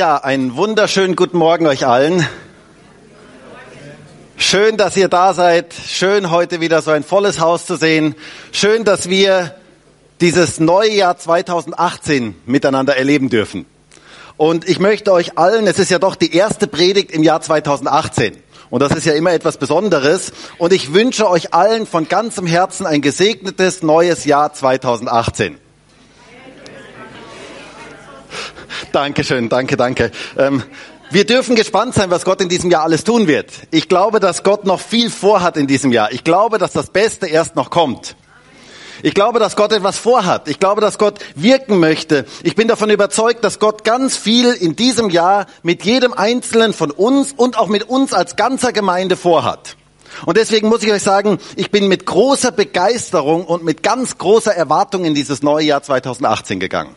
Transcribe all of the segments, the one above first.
Ja, einen wunderschönen guten Morgen euch allen. Schön, dass ihr da seid. Schön, heute wieder so ein volles Haus zu sehen. Schön, dass wir dieses neue Jahr 2018 miteinander erleben dürfen. Und ich möchte euch allen, es ist ja doch die erste Predigt im Jahr 2018. Und das ist ja immer etwas Besonderes. Und ich wünsche euch allen von ganzem Herzen ein gesegnetes neues Jahr 2018. Dankeschön, danke, danke. Ähm, wir dürfen gespannt sein, was Gott in diesem Jahr alles tun wird. Ich glaube, dass Gott noch viel vorhat in diesem Jahr. Ich glaube, dass das Beste erst noch kommt. Ich glaube, dass Gott etwas vorhat. Ich glaube, dass Gott wirken möchte. Ich bin davon überzeugt, dass Gott ganz viel in diesem Jahr mit jedem Einzelnen von uns und auch mit uns als ganzer Gemeinde vorhat. Und deswegen muss ich euch sagen, ich bin mit großer Begeisterung und mit ganz großer Erwartung in dieses neue Jahr 2018 gegangen.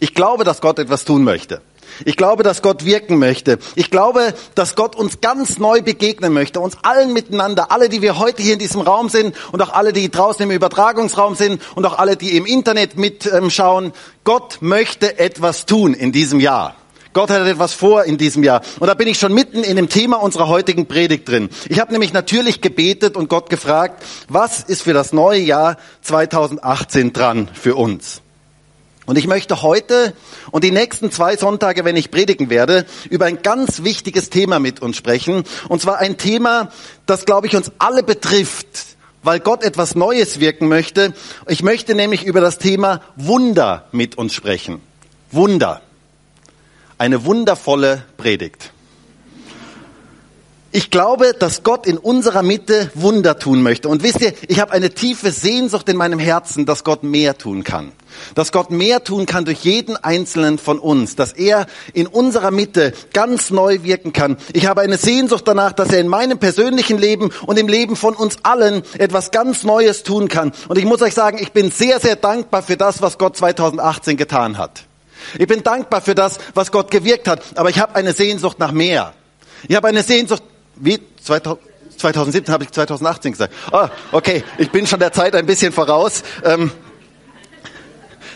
Ich glaube, dass Gott etwas tun möchte. Ich glaube, dass Gott wirken möchte. Ich glaube, dass Gott uns ganz neu begegnen möchte, uns allen miteinander, alle, die wir heute hier in diesem Raum sind und auch alle, die draußen im Übertragungsraum sind und auch alle, die im Internet mitschauen. Gott möchte etwas tun in diesem Jahr. Gott hat etwas vor in diesem Jahr. Und da bin ich schon mitten in dem Thema unserer heutigen Predigt drin. Ich habe nämlich natürlich gebetet und Gott gefragt, was ist für das neue Jahr 2018 dran für uns? Und ich möchte heute und die nächsten zwei Sonntage, wenn ich predigen werde, über ein ganz wichtiges Thema mit uns sprechen. Und zwar ein Thema, das, glaube ich, uns alle betrifft, weil Gott etwas Neues wirken möchte. Ich möchte nämlich über das Thema Wunder mit uns sprechen. Wunder. Eine wundervolle Predigt. Ich glaube, dass Gott in unserer Mitte Wunder tun möchte. Und wisst ihr, ich habe eine tiefe Sehnsucht in meinem Herzen, dass Gott mehr tun kann. Dass Gott mehr tun kann durch jeden einzelnen von uns. Dass er in unserer Mitte ganz neu wirken kann. Ich habe eine Sehnsucht danach, dass er in meinem persönlichen Leben und im Leben von uns allen etwas ganz Neues tun kann. Und ich muss euch sagen, ich bin sehr, sehr dankbar für das, was Gott 2018 getan hat. Ich bin dankbar für das, was Gott gewirkt hat. Aber ich habe eine Sehnsucht nach mehr. Ich habe eine Sehnsucht wie? 2017 habe ich 2018 gesagt. Ah, okay, ich bin schon der Zeit ein bisschen voraus. Ähm,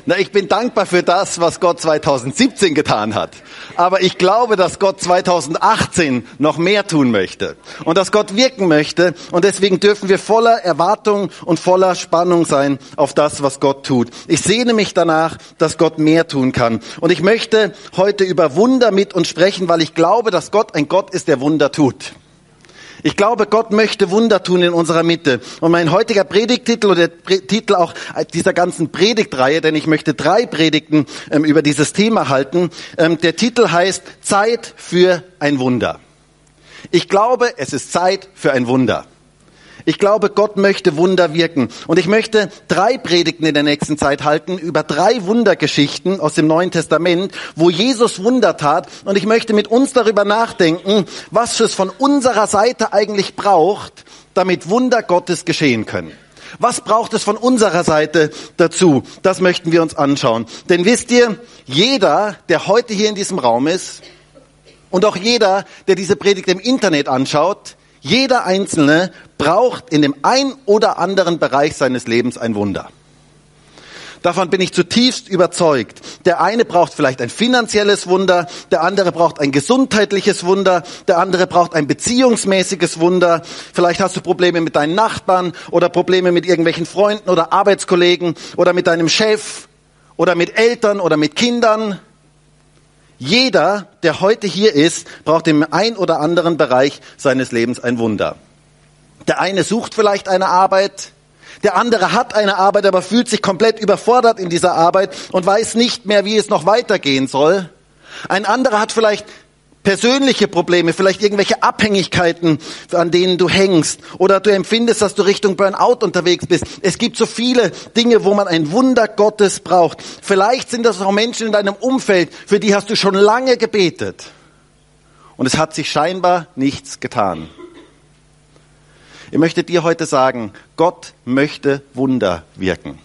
na, ich bin dankbar für das, was Gott 2017 getan hat. Aber ich glaube, dass Gott 2018 noch mehr tun möchte und dass Gott wirken möchte. Und deswegen dürfen wir voller Erwartung und voller Spannung sein auf das, was Gott tut. Ich sehne mich danach, dass Gott mehr tun kann. Und ich möchte heute über Wunder mit uns sprechen, weil ich glaube, dass Gott ein Gott ist, der Wunder tut. Ich glaube, Gott möchte Wunder tun in unserer Mitte. Und mein heutiger Predigtitel oder der Titel auch dieser ganzen Predigtreihe, denn ich möchte drei Predigten ähm, über dieses Thema halten. Ähm, der Titel heißt Zeit für ein Wunder. Ich glaube, es ist Zeit für ein Wunder. Ich glaube, Gott möchte Wunder wirken. Und ich möchte drei Predigten in der nächsten Zeit halten über drei Wundergeschichten aus dem Neuen Testament, wo Jesus Wunder tat. Und ich möchte mit uns darüber nachdenken, was es von unserer Seite eigentlich braucht, damit Wunder Gottes geschehen können. Was braucht es von unserer Seite dazu? Das möchten wir uns anschauen. Denn wisst ihr, jeder, der heute hier in diesem Raum ist, und auch jeder, der diese Predigt im Internet anschaut, jeder Einzelne braucht in dem ein oder anderen Bereich seines Lebens ein Wunder. Davon bin ich zutiefst überzeugt. Der eine braucht vielleicht ein finanzielles Wunder, der andere braucht ein gesundheitliches Wunder, der andere braucht ein beziehungsmäßiges Wunder. Vielleicht hast du Probleme mit deinen Nachbarn oder Probleme mit irgendwelchen Freunden oder Arbeitskollegen oder mit deinem Chef oder mit Eltern oder mit Kindern. Jeder, der heute hier ist, braucht im ein oder anderen Bereich seines Lebens ein Wunder. Der eine sucht vielleicht eine Arbeit, der andere hat eine Arbeit, aber fühlt sich komplett überfordert in dieser Arbeit und weiß nicht mehr, wie es noch weitergehen soll. Ein anderer hat vielleicht persönliche Probleme, vielleicht irgendwelche Abhängigkeiten, an denen du hängst oder du empfindest, dass du Richtung Burnout unterwegs bist. Es gibt so viele Dinge, wo man ein Wunder Gottes braucht. Vielleicht sind das auch Menschen in deinem Umfeld, für die hast du schon lange gebetet und es hat sich scheinbar nichts getan. Ich möchte dir heute sagen, Gott möchte Wunder wirken.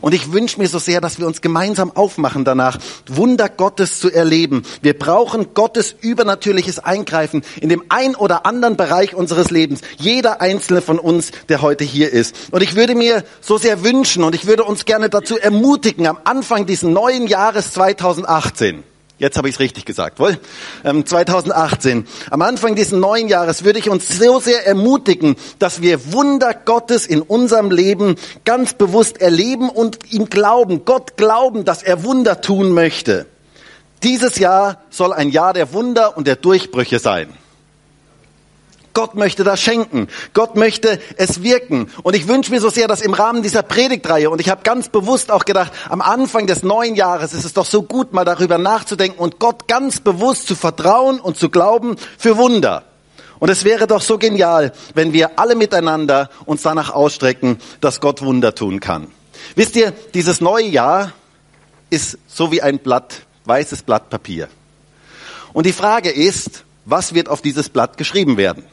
Und ich wünsche mir so sehr, dass wir uns gemeinsam aufmachen danach, Wunder Gottes zu erleben. Wir brauchen Gottes übernatürliches Eingreifen in dem ein oder anderen Bereich unseres Lebens. Jeder einzelne von uns, der heute hier ist. Und ich würde mir so sehr wünschen und ich würde uns gerne dazu ermutigen, am Anfang dieses neuen Jahres 2018, Jetzt habe ich es richtig gesagt, wohl? Ähm, 2018. Am Anfang dieses neuen Jahres würde ich uns so sehr ermutigen, dass wir Wunder Gottes in unserem Leben ganz bewusst erleben und ihm glauben, Gott glauben, dass er Wunder tun möchte. Dieses Jahr soll ein Jahr der Wunder und der Durchbrüche sein. Gott möchte das schenken. Gott möchte es wirken. Und ich wünsche mir so sehr, dass im Rahmen dieser Predigtreihe, und ich habe ganz bewusst auch gedacht, am Anfang des neuen Jahres ist es doch so gut, mal darüber nachzudenken und Gott ganz bewusst zu vertrauen und zu glauben für Wunder. Und es wäre doch so genial, wenn wir alle miteinander uns danach ausstrecken, dass Gott Wunder tun kann. Wisst ihr, dieses neue Jahr ist so wie ein Blatt, weißes Blatt Papier. Und die Frage ist, was wird auf dieses Blatt geschrieben werden?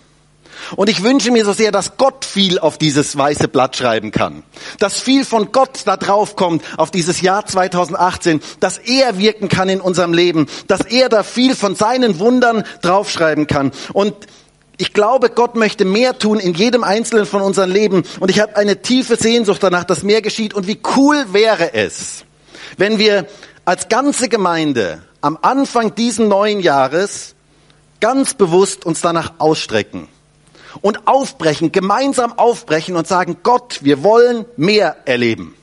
Und ich wünsche mir so sehr, dass Gott viel auf dieses weiße Blatt schreiben kann. Dass viel von Gott da drauf kommt auf dieses Jahr 2018, dass er wirken kann in unserem Leben, dass er da viel von seinen Wundern draufschreiben kann. Und ich glaube, Gott möchte mehr tun in jedem einzelnen von unseren Leben. Und ich habe eine tiefe Sehnsucht danach, dass mehr geschieht. Und wie cool wäre es, wenn wir als ganze Gemeinde am Anfang diesen neuen Jahres ganz bewusst uns danach ausstrecken und aufbrechen, gemeinsam aufbrechen und sagen, Gott, wir wollen mehr erleben.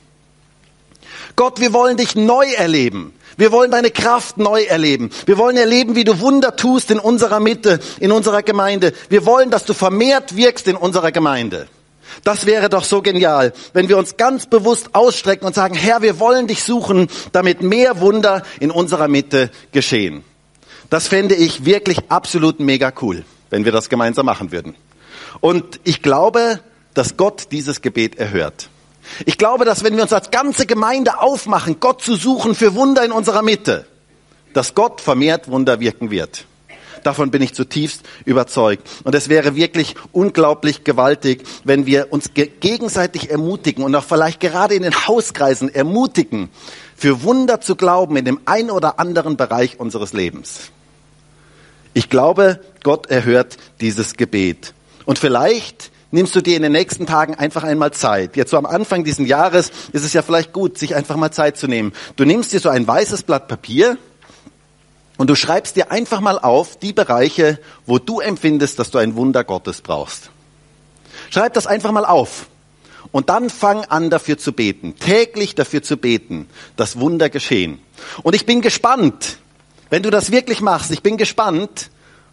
Gott, wir wollen dich neu erleben. Wir wollen deine Kraft neu erleben. Wir wollen erleben, wie du Wunder tust in unserer Mitte, in unserer Gemeinde. Wir wollen, dass du vermehrt wirkst in unserer Gemeinde. Das wäre doch so genial, wenn wir uns ganz bewusst ausstrecken und sagen, Herr, wir wollen dich suchen, damit mehr Wunder in unserer Mitte geschehen. Das fände ich wirklich absolut mega cool, wenn wir das gemeinsam machen würden. Und ich glaube, dass Gott dieses Gebet erhört. Ich glaube, dass wenn wir uns als ganze Gemeinde aufmachen, Gott zu suchen für Wunder in unserer Mitte, dass Gott vermehrt Wunder wirken wird. Davon bin ich zutiefst überzeugt. Und es wäre wirklich unglaublich gewaltig, wenn wir uns ge gegenseitig ermutigen und auch vielleicht gerade in den Hauskreisen ermutigen, für Wunder zu glauben in dem einen oder anderen Bereich unseres Lebens. Ich glaube, Gott erhört dieses Gebet. Und vielleicht nimmst du dir in den nächsten Tagen einfach einmal Zeit. Jetzt so am Anfang dieses Jahres ist es ja vielleicht gut, sich einfach mal Zeit zu nehmen. Du nimmst dir so ein weißes Blatt Papier und du schreibst dir einfach mal auf die Bereiche, wo du empfindest, dass du ein Wunder Gottes brauchst. Schreib das einfach mal auf. Und dann fang an dafür zu beten, täglich dafür zu beten, dass Wunder geschehen. Und ich bin gespannt, wenn du das wirklich machst, ich bin gespannt,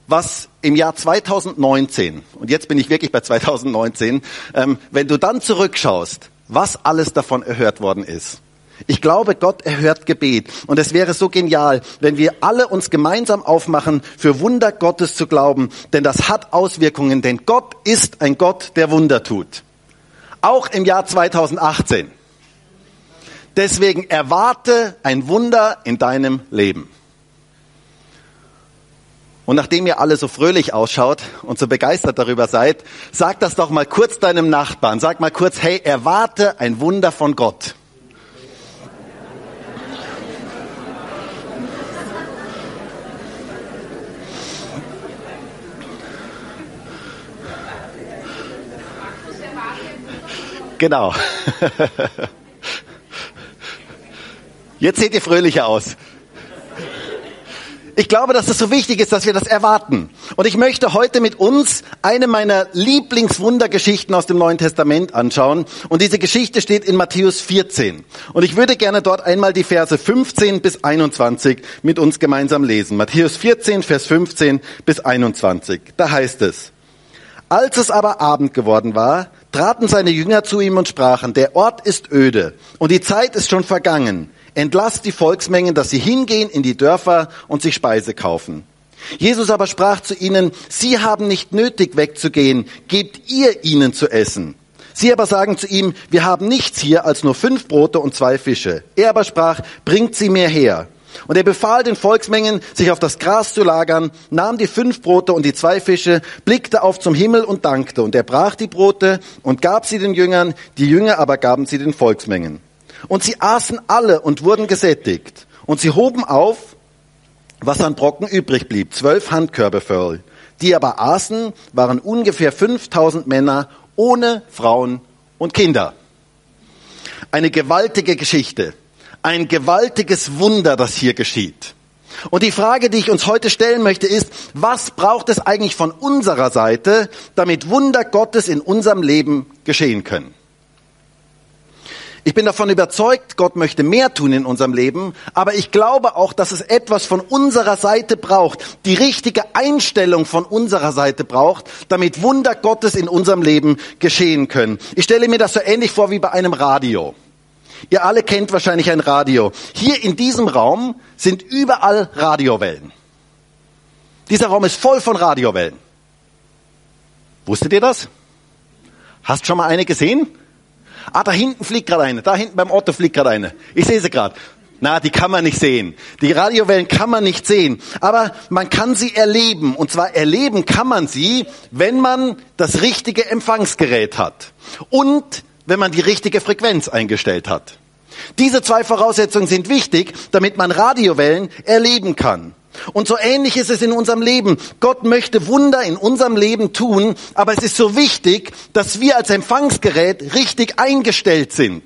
was im Jahr 2019, und jetzt bin ich wirklich bei 2019, ähm, wenn du dann zurückschaust, was alles davon erhört worden ist. Ich glaube, Gott erhört Gebet. Und es wäre so genial, wenn wir alle uns gemeinsam aufmachen, für Wunder Gottes zu glauben. Denn das hat Auswirkungen. Denn Gott ist ein Gott, der Wunder tut. Auch im Jahr 2018. Deswegen erwarte ein Wunder in deinem Leben. Und nachdem ihr alle so fröhlich ausschaut und so begeistert darüber seid, sag das doch mal kurz deinem Nachbarn. Sag mal kurz, hey, erwarte ein Wunder von Gott. Genau. Jetzt seht ihr fröhlicher aus. Ich glaube, dass es so wichtig ist, dass wir das erwarten. Und ich möchte heute mit uns eine meiner Lieblingswundergeschichten aus dem Neuen Testament anschauen. Und diese Geschichte steht in Matthäus 14. Und ich würde gerne dort einmal die Verse 15 bis 21 mit uns gemeinsam lesen. Matthäus 14, Vers 15 bis 21. Da heißt es, als es aber Abend geworden war, traten seine Jünger zu ihm und sprachen, der Ort ist öde und die Zeit ist schon vergangen Entlasst die Volksmengen, dass sie hingehen in die Dörfer und sich Speise kaufen. Jesus aber sprach zu ihnen, Sie haben nicht nötig wegzugehen, gebt ihr ihnen zu essen. Sie aber sagen zu ihm, wir haben nichts hier als nur fünf Brote und zwei Fische. Er aber sprach, bringt sie mir her. Und er befahl den Volksmengen, sich auf das Gras zu lagern, nahm die fünf Brote und die zwei Fische, blickte auf zum Himmel und dankte. Und er brach die Brote und gab sie den Jüngern, die Jünger aber gaben sie den Volksmengen. Und sie aßen alle und wurden gesättigt. Und sie hoben auf, was an Brocken übrig blieb, zwölf Handkörbe voll. Die aber aßen, waren ungefähr 5000 Männer ohne Frauen und Kinder. Eine gewaltige Geschichte. Ein gewaltiges Wunder, das hier geschieht. Und die Frage, die ich uns heute stellen möchte, ist, was braucht es eigentlich von unserer Seite, damit Wunder Gottes in unserem Leben geschehen können? Ich bin davon überzeugt, Gott möchte mehr tun in unserem Leben, aber ich glaube auch, dass es etwas von unserer Seite braucht, die richtige Einstellung von unserer Seite braucht, damit Wunder Gottes in unserem Leben geschehen können. Ich stelle mir das so ähnlich vor wie bei einem Radio. Ihr alle kennt wahrscheinlich ein Radio. Hier in diesem Raum sind überall Radiowellen. Dieser Raum ist voll von Radiowellen. Wusstet ihr das? Hast schon mal eine gesehen? Ah, da hinten fliegt gerade eine. Da hinten beim Otto fliegt gerade eine. Ich sehe sie gerade. Na, die kann man nicht sehen. Die Radiowellen kann man nicht sehen. Aber man kann sie erleben. Und zwar erleben kann man sie, wenn man das richtige Empfangsgerät hat. Und wenn man die richtige Frequenz eingestellt hat. Diese zwei Voraussetzungen sind wichtig, damit man Radiowellen erleben kann. Und so ähnlich ist es in unserem Leben. Gott möchte Wunder in unserem Leben tun, aber es ist so wichtig, dass wir als Empfangsgerät richtig eingestellt sind.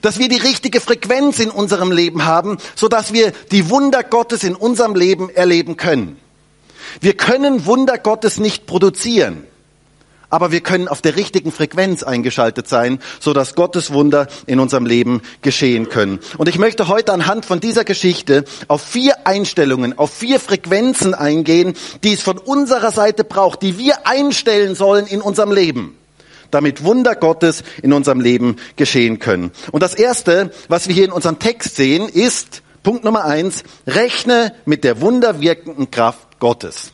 Dass wir die richtige Frequenz in unserem Leben haben, sodass wir die Wunder Gottes in unserem Leben erleben können. Wir können Wunder Gottes nicht produzieren aber wir können auf der richtigen Frequenz eingeschaltet sein, so dass Gottes Wunder in unserem Leben geschehen können. Und ich möchte heute anhand von dieser Geschichte auf vier Einstellungen, auf vier Frequenzen eingehen, die es von unserer Seite braucht, die wir einstellen sollen in unserem Leben damit Wunder Gottes in unserem Leben geschehen können. Und das erste, was wir hier in unserem Text sehen, ist Punkt Nummer eins, rechne mit der wunderwirkenden Kraft Gottes.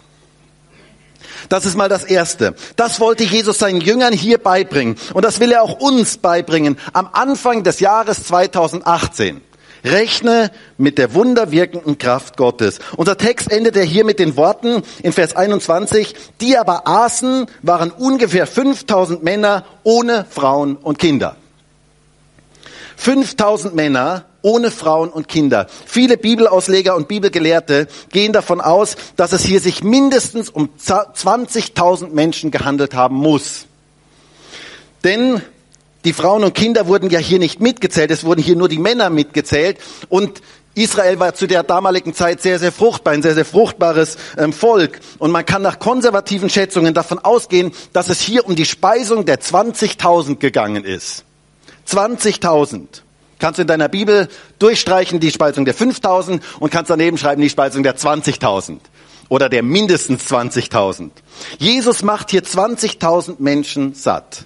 Das ist mal das Erste. Das wollte Jesus seinen Jüngern hier beibringen. Und das will er auch uns beibringen am Anfang des Jahres 2018. Rechne mit der wunderwirkenden Kraft Gottes. Unser Text endet ja hier mit den Worten in Vers 21, die aber aßen, waren ungefähr 5000 Männer ohne Frauen und Kinder. 5000 Männer ohne Frauen und Kinder. Viele Bibelausleger und Bibelgelehrte gehen davon aus, dass es hier sich mindestens um 20.000 Menschen gehandelt haben muss. Denn die Frauen und Kinder wurden ja hier nicht mitgezählt, es wurden hier nur die Männer mitgezählt und Israel war zu der damaligen Zeit sehr, sehr fruchtbar, ein sehr, sehr fruchtbares ähm, Volk. Und man kann nach konservativen Schätzungen davon ausgehen, dass es hier um die Speisung der 20.000 gegangen ist. 20.000. Kannst du in deiner Bibel durchstreichen die Speisung der 5000 und kannst daneben schreiben die Speisung der 20.000 oder der mindestens 20.000. Jesus macht hier 20.000 Menschen satt.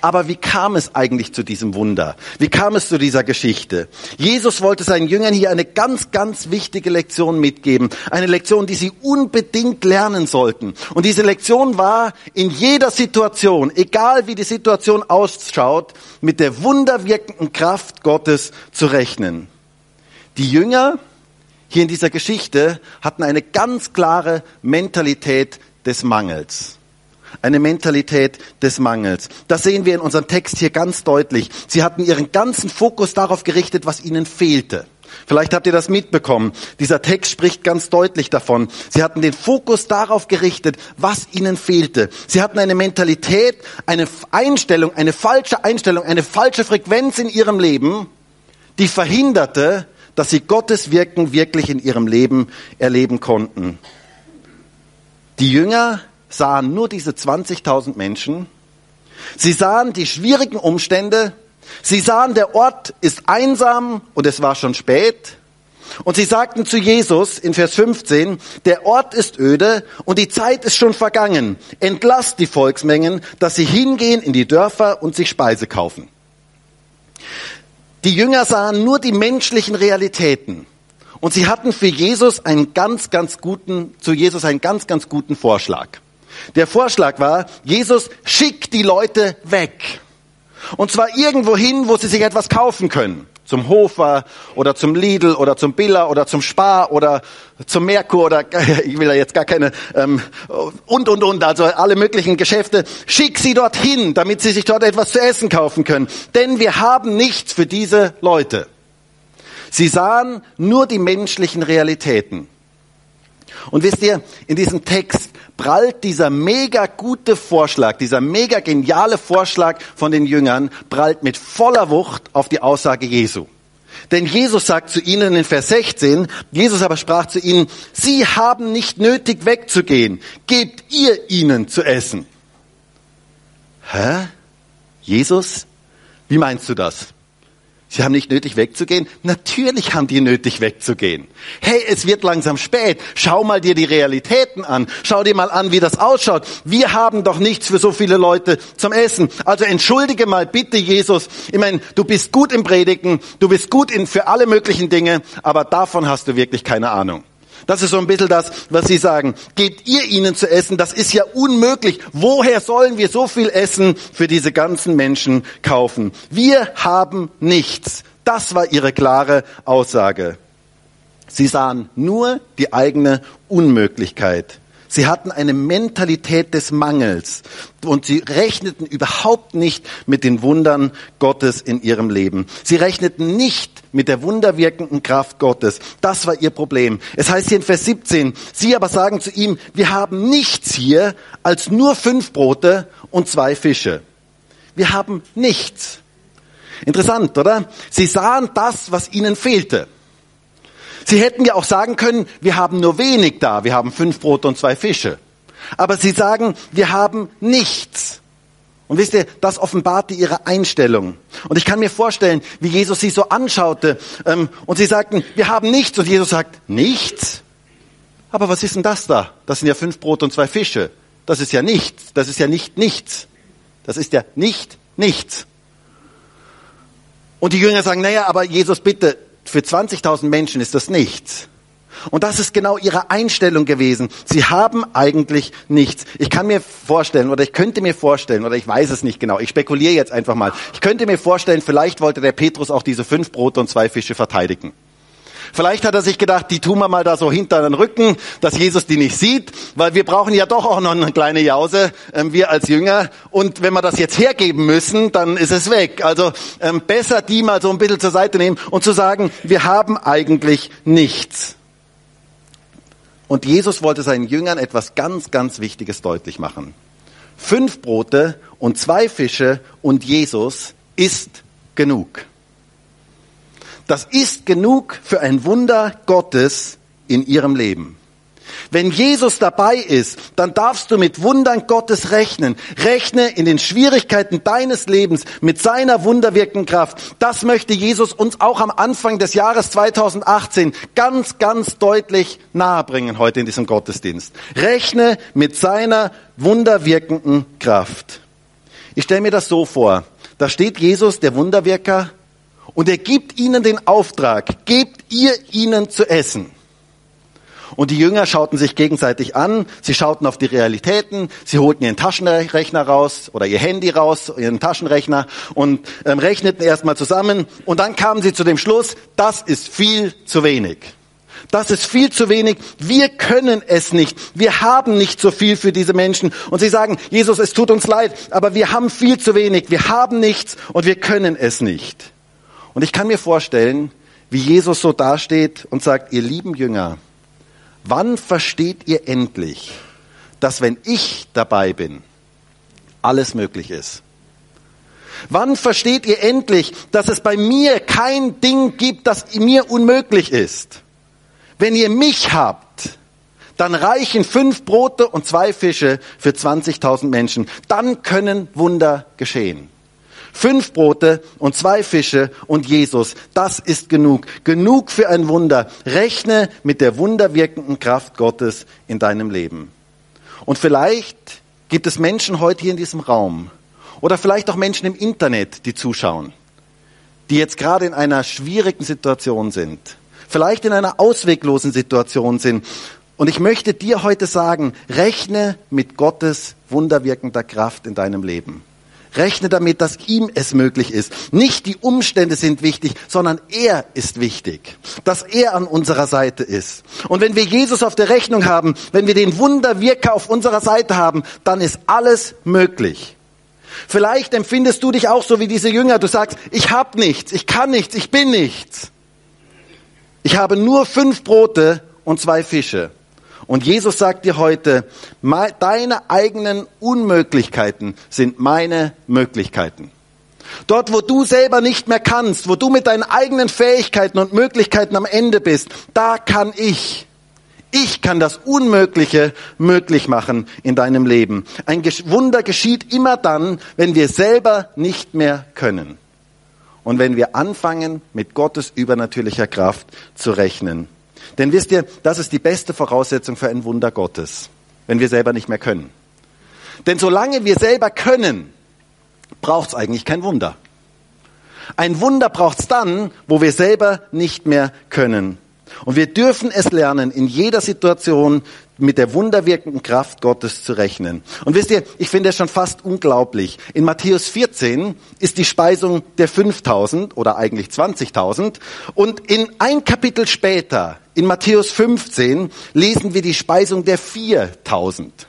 Aber wie kam es eigentlich zu diesem Wunder? Wie kam es zu dieser Geschichte? Jesus wollte seinen Jüngern hier eine ganz, ganz wichtige Lektion mitgeben. Eine Lektion, die sie unbedingt lernen sollten. Und diese Lektion war, in jeder Situation, egal wie die Situation ausschaut, mit der wunderwirkenden Kraft Gottes zu rechnen. Die Jünger hier in dieser Geschichte hatten eine ganz klare Mentalität des Mangels eine Mentalität des Mangels. Das sehen wir in unserem Text hier ganz deutlich. Sie hatten ihren ganzen Fokus darauf gerichtet, was ihnen fehlte. Vielleicht habt ihr das mitbekommen. Dieser Text spricht ganz deutlich davon. Sie hatten den Fokus darauf gerichtet, was ihnen fehlte. Sie hatten eine Mentalität, eine Einstellung, eine falsche Einstellung, eine falsche Frequenz in ihrem Leben, die verhinderte, dass sie Gottes Wirken wirklich in ihrem Leben erleben konnten. Die Jünger sahen nur diese 20.000 Menschen. Sie sahen die schwierigen Umstände. Sie sahen, der Ort ist einsam und es war schon spät. Und sie sagten zu Jesus in Vers 15, der Ort ist öde und die Zeit ist schon vergangen. Entlasst die Volksmengen, dass sie hingehen in die Dörfer und sich Speise kaufen. Die Jünger sahen nur die menschlichen Realitäten. Und sie hatten für Jesus einen ganz, ganz guten, zu Jesus einen ganz, ganz guten Vorschlag. Der Vorschlag war, Jesus schickt die Leute weg. Und zwar irgendwo hin, wo sie sich etwas kaufen können. Zum Hofer oder zum Lidl oder zum Billa oder zum Spar oder zum Merkur oder ich will da jetzt gar keine ähm, und und und also alle möglichen Geschäfte. Schick sie dorthin, damit sie sich dort etwas zu essen kaufen können. Denn wir haben nichts für diese Leute. Sie sahen nur die menschlichen Realitäten. Und wisst ihr, in diesem Text prallt dieser mega gute Vorschlag, dieser mega geniale Vorschlag von den Jüngern, prallt mit voller Wucht auf die Aussage Jesu. Denn Jesus sagt zu ihnen in Vers 16, Jesus aber sprach zu ihnen, Sie haben nicht nötig wegzugehen, gebt ihr ihnen zu essen. Hä? Jesus? Wie meinst du das? Sie haben nicht nötig wegzugehen? Natürlich haben die nötig wegzugehen. Hey, es wird langsam spät. Schau mal dir die Realitäten an. Schau dir mal an, wie das ausschaut. Wir haben doch nichts für so viele Leute zum Essen. Also entschuldige mal bitte, Jesus. Ich meine, du bist gut im Predigen, du bist gut in, für alle möglichen Dinge, aber davon hast du wirklich keine Ahnung. Das ist so ein bisschen das, was Sie sagen. Gebt ihr ihnen zu essen? Das ist ja unmöglich. Woher sollen wir so viel Essen für diese ganzen Menschen kaufen? Wir haben nichts. Das war Ihre klare Aussage. Sie sahen nur die eigene Unmöglichkeit. Sie hatten eine Mentalität des Mangels und sie rechneten überhaupt nicht mit den Wundern Gottes in ihrem Leben. Sie rechneten nicht mit der wunderwirkenden Kraft Gottes. Das war ihr Problem. Es heißt hier in Vers 17, sie aber sagen zu ihm, wir haben nichts hier als nur fünf Brote und zwei Fische. Wir haben nichts. Interessant, oder? Sie sahen das, was ihnen fehlte. Sie hätten ja auch sagen können, wir haben nur wenig da, wir haben fünf Brote und zwei Fische. Aber sie sagen, wir haben nichts. Und wisst ihr, das offenbarte ihre Einstellung. Und ich kann mir vorstellen, wie Jesus sie so anschaute ähm, und sie sagten, wir haben nichts. Und Jesus sagt, nichts? Aber was ist denn das da? Das sind ja fünf Brote und zwei Fische. Das ist ja nichts. Das ist ja nicht nichts. Das ist ja nicht nichts. Und die Jünger sagen, naja, aber Jesus, bitte, für 20.000 Menschen ist das nichts. Und das ist genau ihre Einstellung gewesen. Sie haben eigentlich nichts. Ich kann mir vorstellen, oder ich könnte mir vorstellen, oder ich weiß es nicht genau, ich spekuliere jetzt einfach mal. Ich könnte mir vorstellen, vielleicht wollte der Petrus auch diese fünf Brote und zwei Fische verteidigen. Vielleicht hat er sich gedacht, die tun wir mal da so hinter den Rücken, dass Jesus die nicht sieht, weil wir brauchen ja doch auch noch eine kleine Jause, ähm, wir als Jünger. Und wenn wir das jetzt hergeben müssen, dann ist es weg. Also ähm, besser die mal so ein bisschen zur Seite nehmen und zu sagen, wir haben eigentlich nichts. Und Jesus wollte seinen Jüngern etwas ganz, ganz Wichtiges deutlich machen. Fünf Brote und zwei Fische und Jesus ist genug. Das ist genug für ein Wunder Gottes in ihrem Leben. Wenn Jesus dabei ist, dann darfst du mit Wundern Gottes rechnen. Rechne in den Schwierigkeiten deines Lebens mit seiner wunderwirkenden Kraft. Das möchte Jesus uns auch am Anfang des Jahres 2018 ganz, ganz deutlich nahebringen heute in diesem Gottesdienst. Rechne mit seiner wunderwirkenden Kraft. Ich stelle mir das so vor. Da steht Jesus, der Wunderwirker, und er gibt ihnen den Auftrag, gebt ihr ihnen zu essen. Und die Jünger schauten sich gegenseitig an, sie schauten auf die Realitäten, sie holten ihren Taschenrechner raus oder ihr Handy raus, ihren Taschenrechner und ähm, rechneten erstmal zusammen und dann kamen sie zu dem Schluss, das ist viel zu wenig. Das ist viel zu wenig. Wir können es nicht. Wir haben nicht so viel für diese Menschen. Und sie sagen, Jesus, es tut uns leid, aber wir haben viel zu wenig. Wir haben nichts und wir können es nicht. Und ich kann mir vorstellen, wie Jesus so dasteht und sagt, ihr lieben Jünger, wann versteht ihr endlich, dass wenn ich dabei bin, alles möglich ist? Wann versteht ihr endlich, dass es bei mir kein Ding gibt, das mir unmöglich ist? Wenn ihr mich habt, dann reichen fünf Brote und zwei Fische für 20.000 Menschen. Dann können Wunder geschehen. Fünf Brote und zwei Fische und Jesus, das ist genug. Genug für ein Wunder. Rechne mit der wunderwirkenden Kraft Gottes in deinem Leben. Und vielleicht gibt es Menschen heute hier in diesem Raum oder vielleicht auch Menschen im Internet, die zuschauen, die jetzt gerade in einer schwierigen Situation sind, vielleicht in einer ausweglosen Situation sind. Und ich möchte dir heute sagen, rechne mit Gottes wunderwirkender Kraft in deinem Leben. Rechne damit, dass ihm es möglich ist. Nicht die Umstände sind wichtig, sondern er ist wichtig. Dass er an unserer Seite ist. Und wenn wir Jesus auf der Rechnung haben, wenn wir den Wunderwirker auf unserer Seite haben, dann ist alles möglich. Vielleicht empfindest du dich auch so wie diese Jünger. Du sagst, ich habe nichts, ich kann nichts, ich bin nichts. Ich habe nur fünf Brote und zwei Fische. Und Jesus sagt dir heute, deine eigenen Unmöglichkeiten sind meine Möglichkeiten. Dort, wo du selber nicht mehr kannst, wo du mit deinen eigenen Fähigkeiten und Möglichkeiten am Ende bist, da kann ich. Ich kann das Unmögliche möglich machen in deinem Leben. Ein Wunder geschieht immer dann, wenn wir selber nicht mehr können. Und wenn wir anfangen, mit Gottes übernatürlicher Kraft zu rechnen. Denn wisst ihr, das ist die beste Voraussetzung für ein Wunder Gottes, wenn wir selber nicht mehr können. Denn solange wir selber können, braucht es eigentlich kein Wunder. Ein Wunder braucht es dann, wo wir selber nicht mehr können. Und wir dürfen es lernen, in jeder Situation mit der wunderwirkenden Kraft Gottes zu rechnen. Und wisst ihr, ich finde es schon fast unglaublich. In Matthäus 14 ist die Speisung der 5000 oder eigentlich 20.000 und in ein Kapitel später, in Matthäus 15, lesen wir die Speisung der 4000.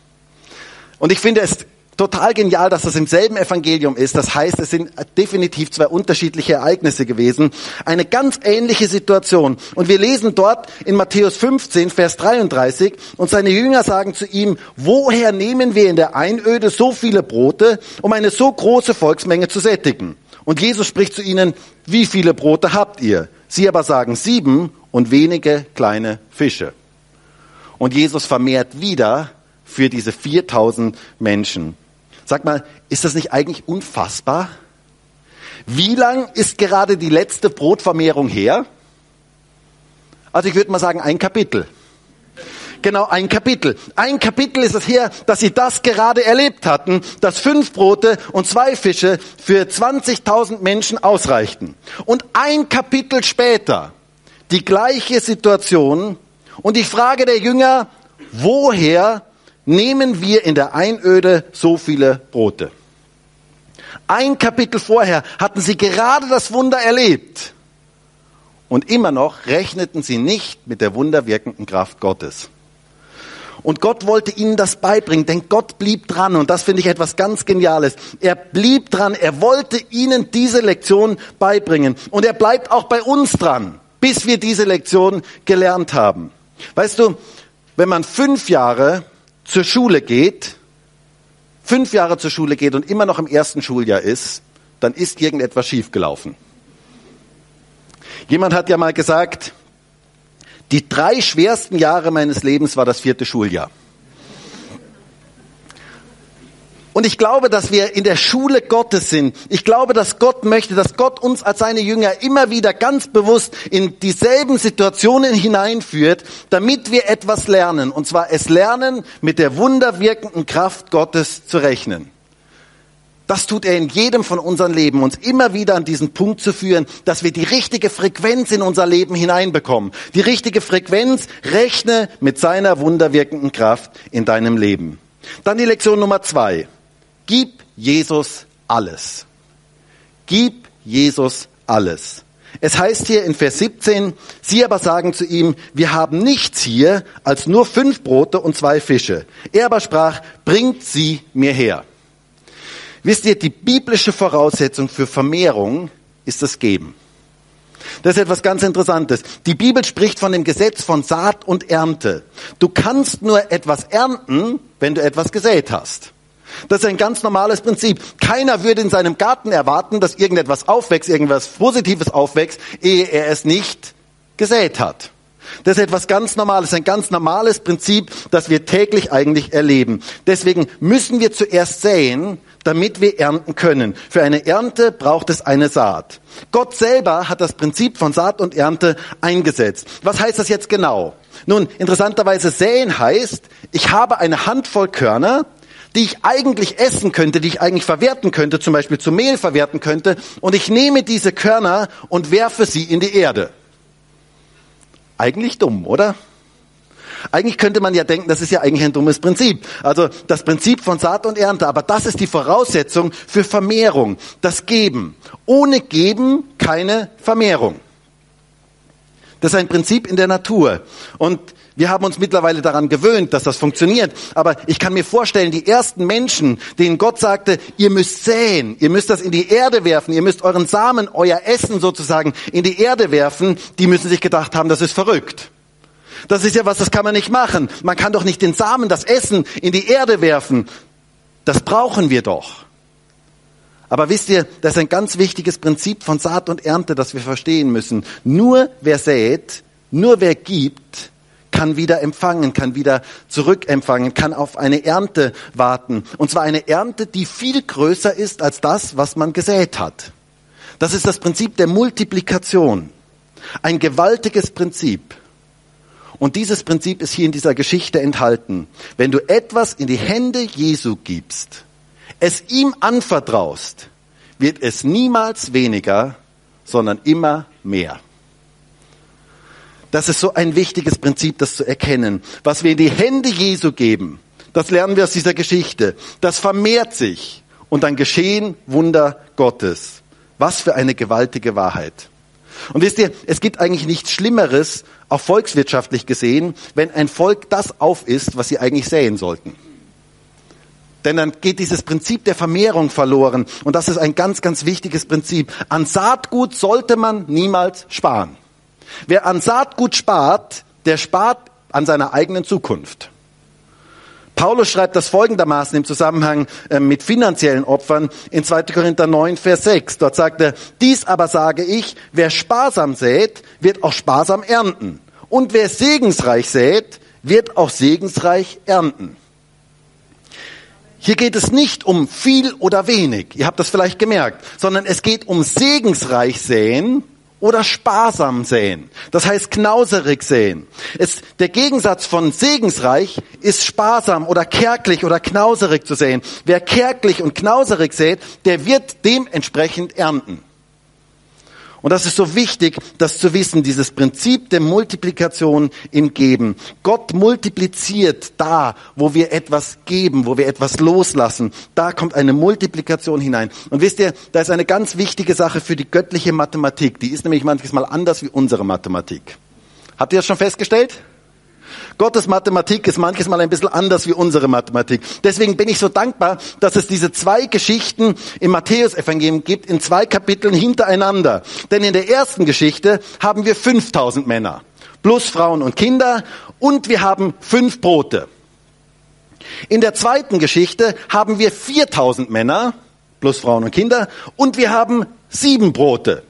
Und ich finde es total genial, dass das im selben Evangelium ist. Das heißt, es sind definitiv zwei unterschiedliche Ereignisse gewesen. Eine ganz ähnliche Situation. Und wir lesen dort in Matthäus 15, Vers 33, und seine Jünger sagen zu ihm, woher nehmen wir in der Einöde so viele Brote, um eine so große Volksmenge zu sättigen? Und Jesus spricht zu ihnen, wie viele Brote habt ihr? Sie aber sagen sieben und wenige kleine Fische. Und Jesus vermehrt wieder für diese 4000 Menschen. Sag mal, ist das nicht eigentlich unfassbar? Wie lang ist gerade die letzte Brotvermehrung her? Also ich würde mal sagen, ein Kapitel. Genau, ein Kapitel. Ein Kapitel ist es her, dass sie das gerade erlebt hatten, dass fünf Brote und zwei Fische für 20.000 Menschen ausreichten. Und ein Kapitel später die gleiche Situation und die Frage der Jünger, woher nehmen wir in der Einöde so viele Brote. Ein Kapitel vorher hatten sie gerade das Wunder erlebt. Und immer noch rechneten sie nicht mit der wunderwirkenden Kraft Gottes. Und Gott wollte ihnen das beibringen, denn Gott blieb dran. Und das finde ich etwas ganz Geniales. Er blieb dran. Er wollte ihnen diese Lektion beibringen. Und er bleibt auch bei uns dran, bis wir diese Lektion gelernt haben. Weißt du, wenn man fünf Jahre zur Schule geht, fünf Jahre zur Schule geht und immer noch im ersten Schuljahr ist, dann ist irgendetwas schiefgelaufen. Jemand hat ja mal gesagt, die drei schwersten Jahre meines Lebens war das vierte Schuljahr. Und ich glaube, dass wir in der Schule Gottes sind. Ich glaube, dass Gott möchte, dass Gott uns als seine Jünger immer wieder ganz bewusst in dieselben Situationen hineinführt, damit wir etwas lernen. Und zwar es lernen, mit der wunderwirkenden Kraft Gottes zu rechnen. Das tut er in jedem von unseren Leben, uns immer wieder an diesen Punkt zu führen, dass wir die richtige Frequenz in unser Leben hineinbekommen. Die richtige Frequenz, rechne mit seiner wunderwirkenden Kraft in deinem Leben. Dann die Lektion Nummer zwei. Gib Jesus alles. Gib Jesus alles. Es heißt hier in Vers 17, sie aber sagen zu ihm, wir haben nichts hier als nur fünf Brote und zwei Fische. Er aber sprach, bringt sie mir her. Wisst ihr, die biblische Voraussetzung für Vermehrung ist das Geben. Das ist etwas ganz Interessantes. Die Bibel spricht von dem Gesetz von Saat und Ernte. Du kannst nur etwas ernten, wenn du etwas gesät hast. Das ist ein ganz normales Prinzip. Keiner würde in seinem Garten erwarten, dass irgendetwas aufwächst, irgendwas Positives aufwächst, ehe er es nicht gesät hat. Das ist etwas ganz Normales, ein ganz normales Prinzip, das wir täglich eigentlich erleben. Deswegen müssen wir zuerst säen, damit wir ernten können. Für eine Ernte braucht es eine Saat. Gott selber hat das Prinzip von Saat und Ernte eingesetzt. Was heißt das jetzt genau? Nun, interessanterweise säen heißt, ich habe eine Handvoll Körner, die ich eigentlich essen könnte, die ich eigentlich verwerten könnte, zum Beispiel zu Mehl verwerten könnte, und ich nehme diese Körner und werfe sie in die Erde. Eigentlich dumm, oder? Eigentlich könnte man ja denken, das ist ja eigentlich ein dummes Prinzip. Also das Prinzip von Saat und Ernte, aber das ist die Voraussetzung für Vermehrung, das Geben. Ohne Geben keine Vermehrung. Das ist ein Prinzip in der Natur. Und wir haben uns mittlerweile daran gewöhnt, dass das funktioniert. Aber ich kann mir vorstellen, die ersten Menschen, denen Gott sagte, ihr müsst säen, ihr müsst das in die Erde werfen, ihr müsst euren Samen, euer Essen sozusagen in die Erde werfen, die müssen sich gedacht haben, das ist verrückt. Das ist ja was, das kann man nicht machen. Man kann doch nicht den Samen, das Essen in die Erde werfen. Das brauchen wir doch. Aber wisst ihr, das ist ein ganz wichtiges Prinzip von Saat und Ernte, das wir verstehen müssen. Nur wer sät, nur wer gibt, kann wieder empfangen, kann wieder zurückempfangen, kann auf eine Ernte warten. Und zwar eine Ernte, die viel größer ist als das, was man gesät hat. Das ist das Prinzip der Multiplikation. Ein gewaltiges Prinzip. Und dieses Prinzip ist hier in dieser Geschichte enthalten. Wenn du etwas in die Hände Jesu gibst, es ihm anvertraust, wird es niemals weniger, sondern immer mehr. Das ist so ein wichtiges Prinzip, das zu erkennen. Was wir in die Hände Jesu geben, das lernen wir aus dieser Geschichte. Das vermehrt sich und dann geschehen Wunder Gottes. Was für eine gewaltige Wahrheit. Und wisst ihr, es gibt eigentlich nichts Schlimmeres, auch volkswirtschaftlich gesehen, wenn ein Volk das auf ist, was sie eigentlich säen sollten. Denn dann geht dieses Prinzip der Vermehrung verloren. Und das ist ein ganz, ganz wichtiges Prinzip. An Saatgut sollte man niemals sparen. Wer an Saatgut spart, der spart an seiner eigenen Zukunft. Paulus schreibt das folgendermaßen im Zusammenhang äh, mit finanziellen Opfern in 2. Korinther 9, Vers 6. Dort sagt er, dies aber sage ich, wer sparsam sät, wird auch sparsam ernten. Und wer segensreich sät, wird auch segensreich ernten. Hier geht es nicht um viel oder wenig, ihr habt das vielleicht gemerkt, sondern es geht um segensreich säen oder sparsam säen. Das heißt knauserig säen. Es, der Gegensatz von segensreich ist sparsam oder kärglich oder knauserig zu säen. Wer kärglich und knauserig sät, der wird dementsprechend ernten. Und das ist so wichtig, das zu wissen, dieses Prinzip der Multiplikation im Geben. Gott multipliziert da, wo wir etwas geben, wo wir etwas loslassen. Da kommt eine Multiplikation hinein. Und wisst ihr, da ist eine ganz wichtige Sache für die göttliche Mathematik. Die ist nämlich manchmal anders wie unsere Mathematik. Habt ihr das schon festgestellt? Gottes Mathematik ist manches Mal ein bisschen anders wie unsere Mathematik. Deswegen bin ich so dankbar, dass es diese zwei Geschichten im Matthäusevangelium gibt, in zwei Kapiteln hintereinander. Denn in der ersten Geschichte haben wir 5000 Männer, plus Frauen und Kinder, und wir haben fünf Brote. In der zweiten Geschichte haben wir 4000 Männer, plus Frauen und Kinder, und wir haben sieben Brote.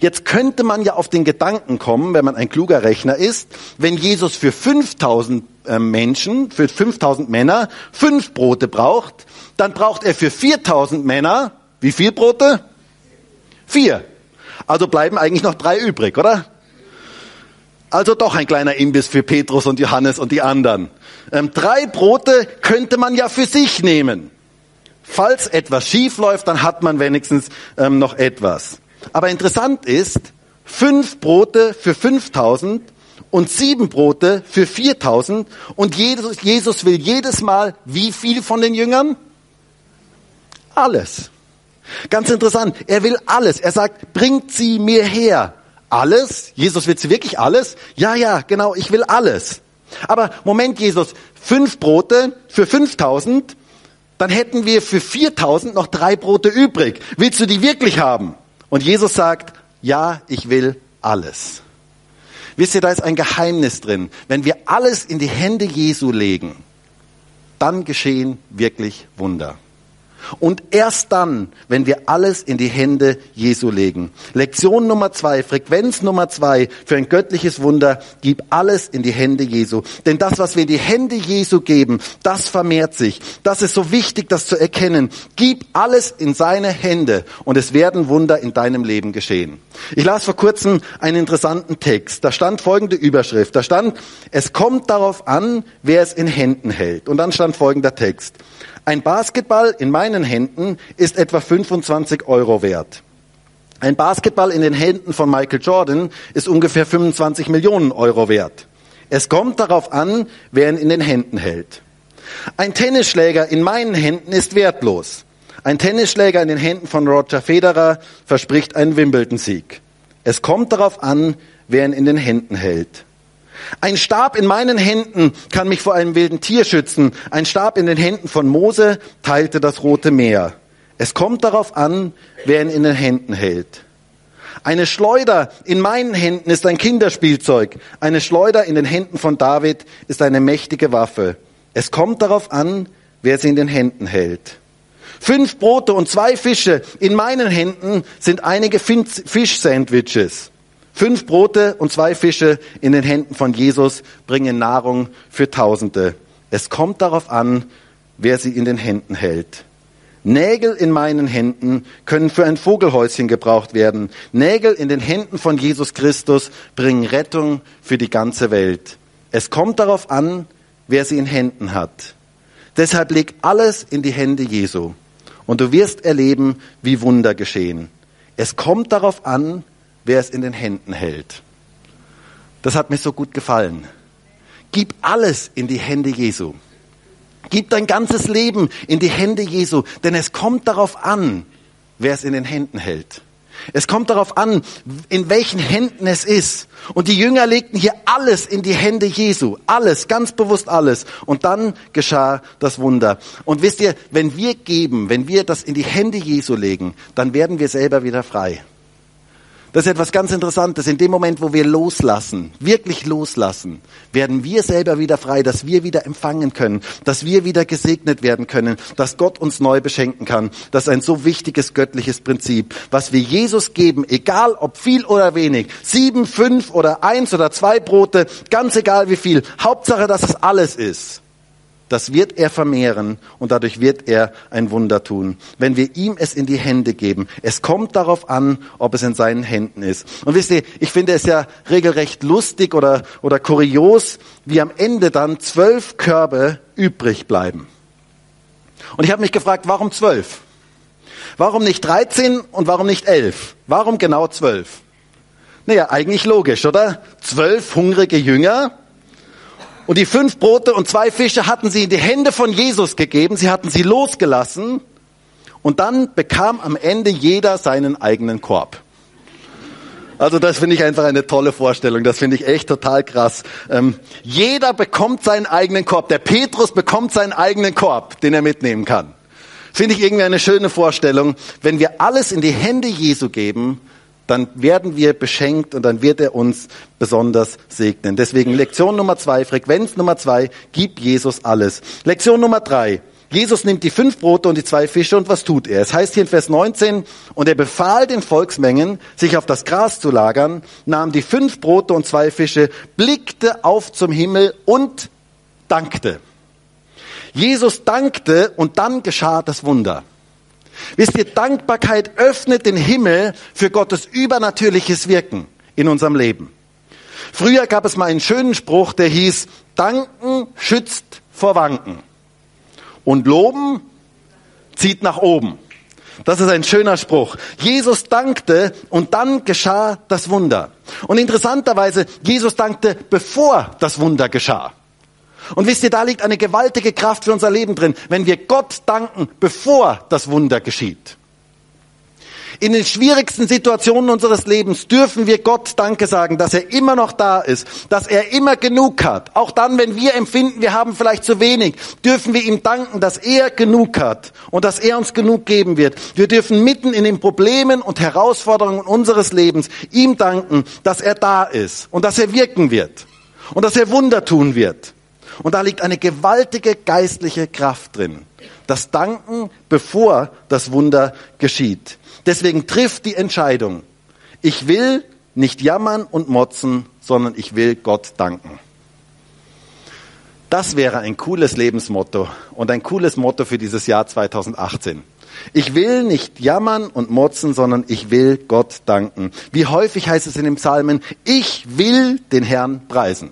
Jetzt könnte man ja auf den Gedanken kommen, wenn man ein kluger Rechner ist, wenn Jesus für 5000 äh, Menschen, für 5000 Männer fünf Brote braucht, dann braucht er für 4000 Männer wie viel Brote? Vier. Also bleiben eigentlich noch drei übrig, oder? Also doch ein kleiner Imbiss für Petrus und Johannes und die anderen. Ähm, drei Brote könnte man ja für sich nehmen. Falls etwas schief läuft, dann hat man wenigstens ähm, noch etwas. Aber interessant ist, fünf Brote für 5000 und sieben Brote für 4000 und Jesus, Jesus will jedes Mal wie viel von den Jüngern? Alles. Ganz interessant. Er will alles. Er sagt, bringt sie mir her. Alles? Jesus will sie wirklich alles? Ja, ja, genau, ich will alles. Aber Moment, Jesus, fünf Brote für 5000, dann hätten wir für 4000 noch drei Brote übrig. Willst du die wirklich haben? Und Jesus sagt, ja, ich will alles. Wisst ihr, da ist ein Geheimnis drin. Wenn wir alles in die Hände Jesu legen, dann geschehen wirklich Wunder. Und erst dann, wenn wir alles in die Hände Jesu legen. Lektion Nummer zwei, Frequenz Nummer zwei für ein göttliches Wunder, gib alles in die Hände Jesu. Denn das, was wir in die Hände Jesu geben, das vermehrt sich. Das ist so wichtig, das zu erkennen. Gib alles in seine Hände und es werden Wunder in deinem Leben geschehen. Ich las vor kurzem einen interessanten Text. Da stand folgende Überschrift. Da stand, es kommt darauf an, wer es in Händen hält. Und dann stand folgender Text. Ein Basketball in meinen Händen ist etwa 25 Euro wert. Ein Basketball in den Händen von Michael Jordan ist ungefähr 25 Millionen Euro wert. Es kommt darauf an, wer ihn in den Händen hält. Ein Tennisschläger in meinen Händen ist wertlos. Ein Tennisschläger in den Händen von Roger Federer verspricht einen Wimbledon-Sieg. Es kommt darauf an, wer ihn in den Händen hält. Ein Stab in meinen Händen kann mich vor einem wilden Tier schützen. Ein Stab in den Händen von Mose teilte das Rote Meer. Es kommt darauf an, wer ihn in den Händen hält. Eine Schleuder in meinen Händen ist ein Kinderspielzeug. Eine Schleuder in den Händen von David ist eine mächtige Waffe. Es kommt darauf an, wer sie in den Händen hält. Fünf Brote und zwei Fische in meinen Händen sind einige Fisch-Sandwiches. Fünf Brote und zwei Fische in den Händen von Jesus bringen Nahrung für Tausende. Es kommt darauf an, wer sie in den Händen hält. Nägel in meinen Händen können für ein Vogelhäuschen gebraucht werden. Nägel in den Händen von Jesus Christus bringen Rettung für die ganze Welt. Es kommt darauf an, wer sie in Händen hat. Deshalb leg alles in die Hände Jesu und du wirst erleben, wie Wunder geschehen. Es kommt darauf an, wer es in den Händen hält. Das hat mir so gut gefallen. Gib alles in die Hände Jesu. Gib dein ganzes Leben in die Hände Jesu, denn es kommt darauf an, wer es in den Händen hält. Es kommt darauf an, in welchen Händen es ist. Und die Jünger legten hier alles in die Hände Jesu. Alles, ganz bewusst alles. Und dann geschah das Wunder. Und wisst ihr, wenn wir geben, wenn wir das in die Hände Jesu legen, dann werden wir selber wieder frei. Das ist etwas ganz Interessantes. In dem Moment, wo wir loslassen, wirklich loslassen, werden wir selber wieder frei, dass wir wieder empfangen können, dass wir wieder gesegnet werden können, dass Gott uns neu beschenken kann. Das ist ein so wichtiges göttliches Prinzip. Was wir Jesus geben, egal ob viel oder wenig, sieben, fünf oder eins oder zwei Brote, ganz egal wie viel, Hauptsache, dass es alles ist das wird er vermehren und dadurch wird er ein Wunder tun, wenn wir ihm es in die Hände geben. Es kommt darauf an, ob es in seinen Händen ist. Und wisst ihr, ich finde es ja regelrecht lustig oder, oder kurios, wie am Ende dann zwölf Körbe übrig bleiben. Und ich habe mich gefragt, warum zwölf? Warum nicht 13 und warum nicht elf? Warum genau zwölf? Naja, eigentlich logisch, oder? Zwölf hungrige Jünger, und die fünf Brote und zwei Fische hatten sie in die Hände von Jesus gegeben. Sie hatten sie losgelassen. Und dann bekam am Ende jeder seinen eigenen Korb. Also das finde ich einfach eine tolle Vorstellung. Das finde ich echt total krass. Ähm, jeder bekommt seinen eigenen Korb. Der Petrus bekommt seinen eigenen Korb, den er mitnehmen kann. Finde ich irgendwie eine schöne Vorstellung. Wenn wir alles in die Hände Jesu geben, dann werden wir beschenkt und dann wird er uns besonders segnen. Deswegen Lektion Nummer zwei, Frequenz Nummer zwei, gib Jesus alles. Lektion Nummer drei, Jesus nimmt die fünf Brote und die zwei Fische und was tut er? Es heißt hier in Vers 19, und er befahl den Volksmengen, sich auf das Gras zu lagern, nahm die fünf Brote und zwei Fische, blickte auf zum Himmel und dankte. Jesus dankte und dann geschah das Wunder. Wisst ihr, Dankbarkeit öffnet den Himmel für Gottes übernatürliches Wirken in unserem Leben. Früher gab es mal einen schönen Spruch, der hieß, Danken schützt vor Wanken und Loben zieht nach oben. Das ist ein schöner Spruch. Jesus dankte und dann geschah das Wunder. Und interessanterweise, Jesus dankte, bevor das Wunder geschah. Und wisst ihr, da liegt eine gewaltige Kraft für unser Leben drin, wenn wir Gott danken, bevor das Wunder geschieht. In den schwierigsten Situationen unseres Lebens dürfen wir Gott Danke sagen, dass er immer noch da ist, dass er immer genug hat. Auch dann, wenn wir empfinden, wir haben vielleicht zu wenig, dürfen wir ihm danken, dass er genug hat und dass er uns genug geben wird. Wir dürfen mitten in den Problemen und Herausforderungen unseres Lebens ihm danken, dass er da ist und dass er wirken wird und dass er Wunder tun wird. Und da liegt eine gewaltige geistliche Kraft drin. Das Danken, bevor das Wunder geschieht. Deswegen trifft die Entscheidung. Ich will nicht jammern und motzen, sondern ich will Gott danken. Das wäre ein cooles Lebensmotto und ein cooles Motto für dieses Jahr 2018. Ich will nicht jammern und motzen, sondern ich will Gott danken. Wie häufig heißt es in den Psalmen, ich will den Herrn preisen.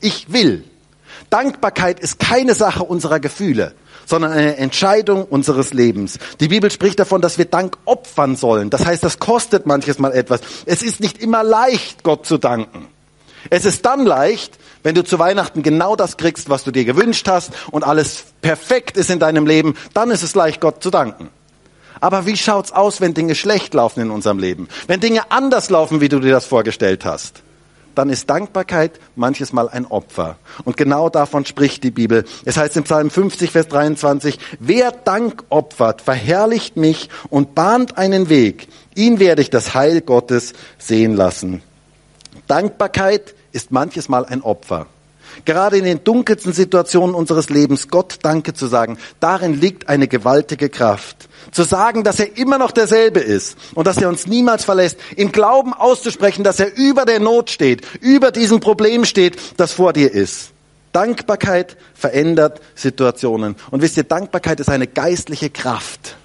Ich will. Dankbarkeit ist keine Sache unserer Gefühle, sondern eine Entscheidung unseres Lebens. Die Bibel spricht davon, dass wir Dank opfern sollen. Das heißt, das kostet manches Mal etwas. Es ist nicht immer leicht, Gott zu danken. Es ist dann leicht, wenn du zu Weihnachten genau das kriegst, was du dir gewünscht hast und alles perfekt ist in deinem Leben, dann ist es leicht, Gott zu danken. Aber wie schaut's aus, wenn Dinge schlecht laufen in unserem Leben? Wenn Dinge anders laufen, wie du dir das vorgestellt hast? Dann ist Dankbarkeit manches Mal ein Opfer. Und genau davon spricht die Bibel. Es heißt im Psalm 50, Vers 23, wer Dank opfert, verherrlicht mich und bahnt einen Weg. Ihn werde ich das Heil Gottes sehen lassen. Dankbarkeit ist manches Mal ein Opfer. Gerade in den dunkelsten Situationen unseres Lebens Gott Danke zu sagen, darin liegt eine gewaltige Kraft. Zu sagen, dass er immer noch derselbe ist und dass er uns niemals verlässt. Im Glauben auszusprechen, dass er über der Not steht, über diesem Problem steht, das vor dir ist. Dankbarkeit verändert Situationen. Und wisst ihr, Dankbarkeit ist eine geistliche Kraft.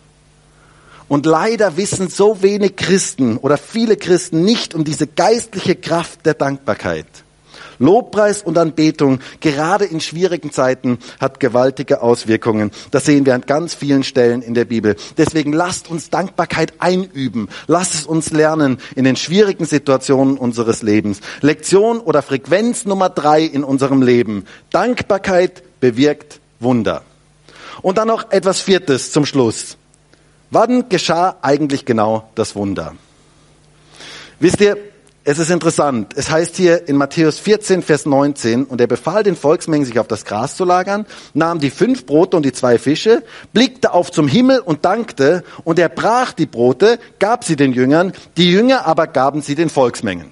Und leider wissen so wenig Christen oder viele Christen nicht um diese geistliche Kraft der Dankbarkeit. Lobpreis und Anbetung, gerade in schwierigen Zeiten, hat gewaltige Auswirkungen. Das sehen wir an ganz vielen Stellen in der Bibel. Deswegen lasst uns Dankbarkeit einüben. Lasst es uns lernen in den schwierigen Situationen unseres Lebens. Lektion oder Frequenz Nummer drei in unserem Leben. Dankbarkeit bewirkt Wunder. Und dann noch etwas Viertes zum Schluss. Wann geschah eigentlich genau das Wunder? Wisst ihr, es ist interessant. Es heißt hier in Matthäus 14, Vers 19, und er befahl den Volksmengen, sich auf das Gras zu lagern, nahm die fünf Brote und die zwei Fische, blickte auf zum Himmel und dankte, und er brach die Brote, gab sie den Jüngern, die Jünger aber gaben sie den Volksmengen.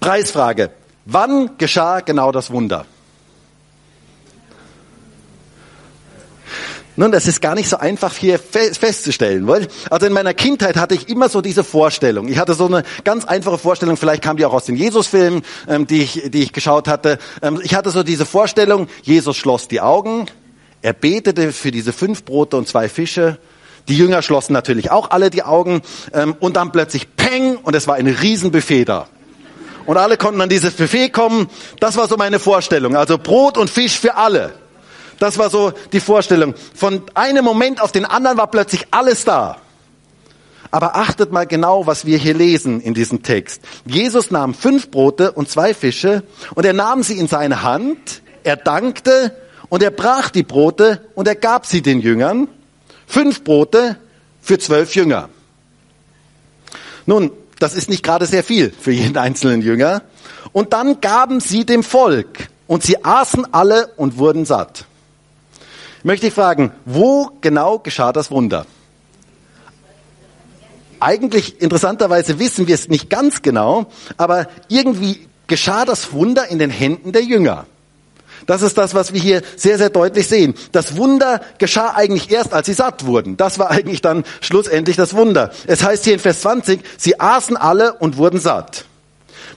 Preisfrage. Wann geschah genau das Wunder? Nun, das ist gar nicht so einfach hier festzustellen. Weil, also in meiner Kindheit hatte ich immer so diese Vorstellung. Ich hatte so eine ganz einfache Vorstellung, vielleicht kam die auch aus den Jesus-Filmen, ähm, die, ich, die ich geschaut hatte. Ähm, ich hatte so diese Vorstellung, Jesus schloss die Augen, er betete für diese fünf Brote und zwei Fische. Die Jünger schlossen natürlich auch alle die Augen. Ähm, und dann plötzlich Peng und es war ein Riesenbuffet da. Und alle konnten an dieses Buffet kommen. Das war so meine Vorstellung. Also Brot und Fisch für alle. Das war so die Vorstellung. Von einem Moment auf den anderen war plötzlich alles da. Aber achtet mal genau, was wir hier lesen in diesem Text. Jesus nahm fünf Brote und zwei Fische und er nahm sie in seine Hand, er dankte und er brach die Brote und er gab sie den Jüngern. Fünf Brote für zwölf Jünger. Nun, das ist nicht gerade sehr viel für jeden einzelnen Jünger. Und dann gaben sie dem Volk und sie aßen alle und wurden satt möchte ich fragen, wo genau geschah das Wunder? Eigentlich interessanterweise wissen wir es nicht ganz genau, aber irgendwie geschah das Wunder in den Händen der Jünger. Das ist das, was wir hier sehr, sehr deutlich sehen. Das Wunder geschah eigentlich erst, als sie satt wurden. Das war eigentlich dann schlussendlich das Wunder. Es heißt hier in Vers 20, sie aßen alle und wurden satt.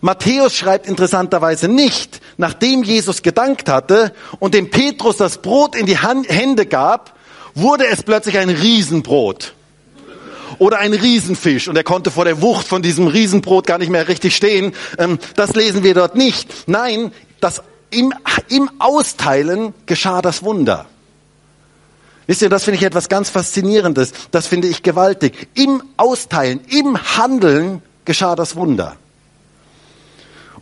Matthäus schreibt interessanterweise nicht, nachdem Jesus gedankt hatte und dem Petrus das Brot in die Hände gab, wurde es plötzlich ein Riesenbrot oder ein Riesenfisch und er konnte vor der Wucht von diesem Riesenbrot gar nicht mehr richtig stehen. Ähm, das lesen wir dort nicht. Nein, das im, im Austeilen geschah das Wunder. Wisst ihr, das finde ich etwas ganz Faszinierendes. Das finde ich gewaltig. Im Austeilen, im Handeln geschah das Wunder.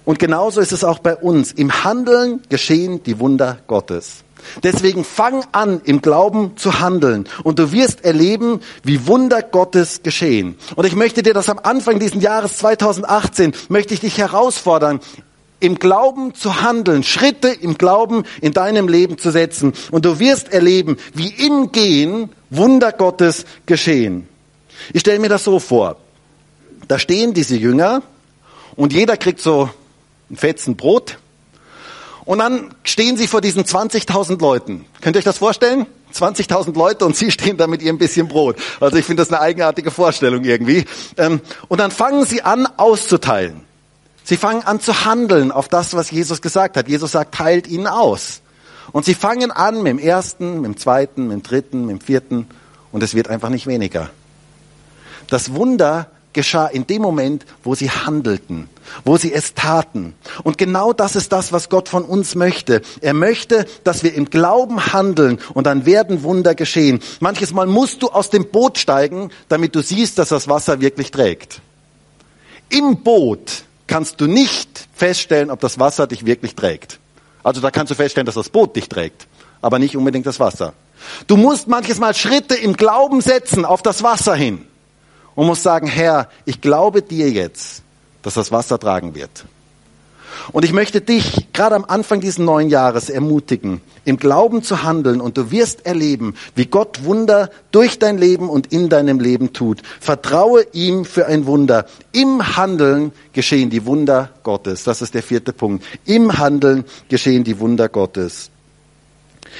Und genauso ist es auch bei uns. Im Handeln geschehen die Wunder Gottes. Deswegen fang an, im Glauben zu handeln. Und du wirst erleben, wie Wunder Gottes geschehen. Und ich möchte dir das am Anfang dieses Jahres 2018, möchte ich dich herausfordern, im Glauben zu handeln, Schritte im Glauben in deinem Leben zu setzen. Und du wirst erleben, wie im Gehen Wunder Gottes geschehen. Ich stelle mir das so vor. Da stehen diese Jünger und jeder kriegt so ein Fetzen Brot. Und dann stehen sie vor diesen 20.000 Leuten. Könnt ihr euch das vorstellen? 20.000 Leute und sie stehen da mit ihrem bisschen Brot. Also ich finde das eine eigenartige Vorstellung irgendwie. Ähm, und dann fangen sie an auszuteilen. Sie fangen an zu handeln auf das, was Jesus gesagt hat. Jesus sagt, teilt ihnen aus. Und sie fangen an mit dem ersten, mit dem zweiten, mit dem dritten, mit dem vierten und es wird einfach nicht weniger. Das Wunder geschah in dem Moment, wo sie handelten, wo sie es taten. Und genau das ist das, was Gott von uns möchte. Er möchte, dass wir im Glauben handeln und dann werden Wunder geschehen. Manches Mal musst du aus dem Boot steigen, damit du siehst, dass das Wasser wirklich trägt. Im Boot kannst du nicht feststellen, ob das Wasser dich wirklich trägt. Also da kannst du feststellen, dass das Boot dich trägt, aber nicht unbedingt das Wasser. Du musst manches Mal Schritte im Glauben setzen auf das Wasser hin und muss sagen, Herr, ich glaube dir jetzt, dass das Wasser tragen wird. Und ich möchte dich gerade am Anfang dieses neuen Jahres ermutigen, im Glauben zu handeln und du wirst erleben, wie Gott Wunder durch dein Leben und in deinem Leben tut. Vertraue ihm für ein Wunder. Im Handeln geschehen die Wunder Gottes. Das ist der vierte Punkt. Im Handeln geschehen die Wunder Gottes.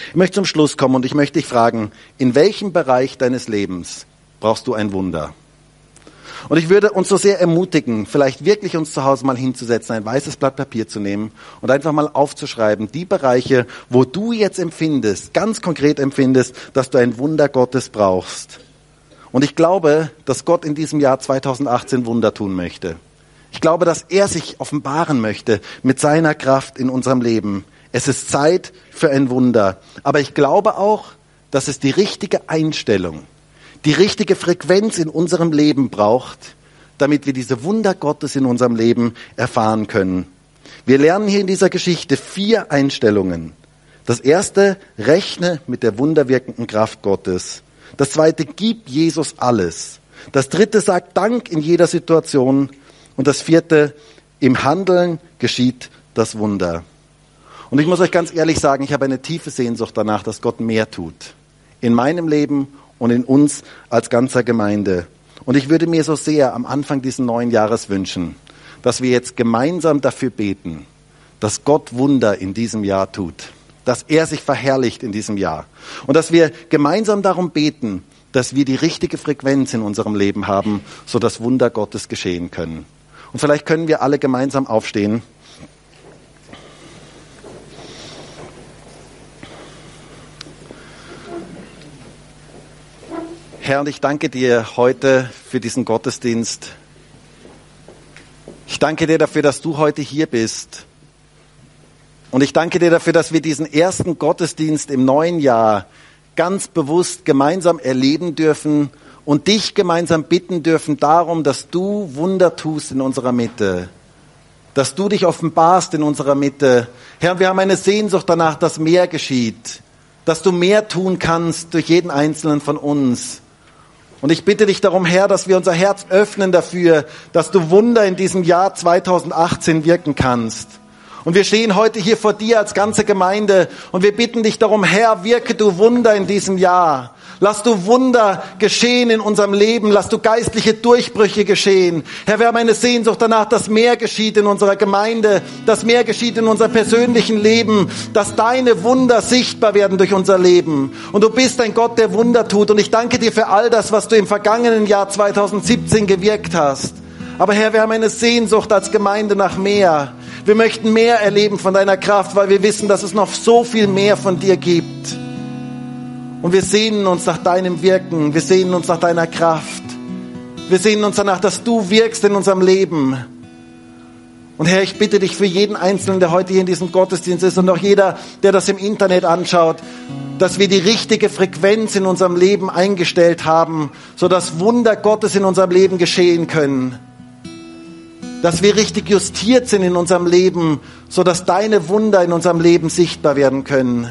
Ich möchte zum Schluss kommen und ich möchte dich fragen, in welchem Bereich deines Lebens brauchst du ein Wunder? Und ich würde uns so sehr ermutigen, vielleicht wirklich uns zu Hause mal hinzusetzen, ein weißes Blatt Papier zu nehmen und einfach mal aufzuschreiben, die Bereiche, wo du jetzt empfindest, ganz konkret empfindest, dass du ein Wunder Gottes brauchst. Und ich glaube, dass Gott in diesem Jahr 2018 Wunder tun möchte. Ich glaube, dass er sich offenbaren möchte mit seiner Kraft in unserem Leben. Es ist Zeit für ein Wunder. Aber ich glaube auch, dass es die richtige Einstellung die richtige Frequenz in unserem Leben braucht, damit wir diese Wunder Gottes in unserem Leben erfahren können. Wir lernen hier in dieser Geschichte vier Einstellungen. Das erste, rechne mit der wunderwirkenden Kraft Gottes. Das zweite, gib Jesus alles. Das dritte, sag Dank in jeder Situation. Und das vierte, im Handeln geschieht das Wunder. Und ich muss euch ganz ehrlich sagen, ich habe eine tiefe Sehnsucht danach, dass Gott mehr tut. In meinem Leben und in uns als ganzer Gemeinde. Und ich würde mir so sehr am Anfang dieses neuen Jahres wünschen, dass wir jetzt gemeinsam dafür beten, dass Gott Wunder in diesem Jahr tut, dass er sich verherrlicht in diesem Jahr und dass wir gemeinsam darum beten, dass wir die richtige Frequenz in unserem Leben haben, so dass Wunder Gottes geschehen können. Und vielleicht können wir alle gemeinsam aufstehen. Herr, und ich danke dir heute für diesen Gottesdienst. Ich danke dir dafür, dass du heute hier bist. Und ich danke dir dafür, dass wir diesen ersten Gottesdienst im neuen Jahr ganz bewusst gemeinsam erleben dürfen und dich gemeinsam bitten dürfen darum, dass du Wunder tust in unserer Mitte, dass du dich offenbarst in unserer Mitte. Herr, wir haben eine Sehnsucht danach, dass mehr geschieht, dass du mehr tun kannst durch jeden einzelnen von uns. Und ich bitte dich darum, Herr, dass wir unser Herz öffnen dafür, dass du Wunder in diesem Jahr 2018 wirken kannst. Und wir stehen heute hier vor dir als ganze Gemeinde und wir bitten dich darum, Herr, wirke du Wunder in diesem Jahr. Lass du Wunder geschehen in unserem Leben. Lass du geistliche Durchbrüche geschehen. Herr, wir haben eine Sehnsucht danach, dass mehr geschieht in unserer Gemeinde, dass mehr geschieht in unserem persönlichen Leben, dass deine Wunder sichtbar werden durch unser Leben. Und du bist ein Gott, der Wunder tut. Und ich danke dir für all das, was du im vergangenen Jahr 2017 gewirkt hast. Aber Herr, wir haben eine Sehnsucht als Gemeinde nach mehr. Wir möchten mehr erleben von deiner Kraft, weil wir wissen, dass es noch so viel mehr von dir gibt. Und wir sehnen uns nach deinem Wirken. Wir sehnen uns nach deiner Kraft. Wir sehnen uns danach, dass du wirkst in unserem Leben. Und Herr, ich bitte dich für jeden Einzelnen, der heute hier in diesem Gottesdienst ist und auch jeder, der das im Internet anschaut, dass wir die richtige Frequenz in unserem Leben eingestellt haben, sodass Wunder Gottes in unserem Leben geschehen können. Dass wir richtig justiert sind in unserem Leben, sodass deine Wunder in unserem Leben sichtbar werden können.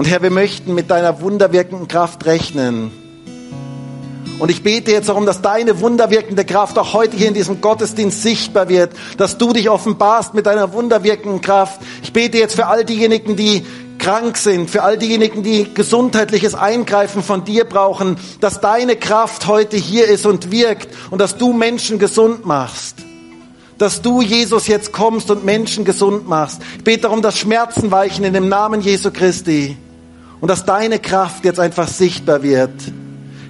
Und Herr, wir möchten mit deiner wunderwirkenden Kraft rechnen. Und ich bete jetzt darum, dass deine wunderwirkende Kraft auch heute hier in diesem Gottesdienst sichtbar wird, dass du dich offenbarst mit deiner wunderwirkenden Kraft. Ich bete jetzt für all diejenigen, die krank sind, für all diejenigen, die gesundheitliches Eingreifen von dir brauchen, dass deine Kraft heute hier ist und wirkt und dass du Menschen gesund machst. Dass du, Jesus, jetzt kommst und Menschen gesund machst. Ich bete darum, dass Schmerzen weichen in dem Namen Jesu Christi und dass deine Kraft jetzt einfach sichtbar wird.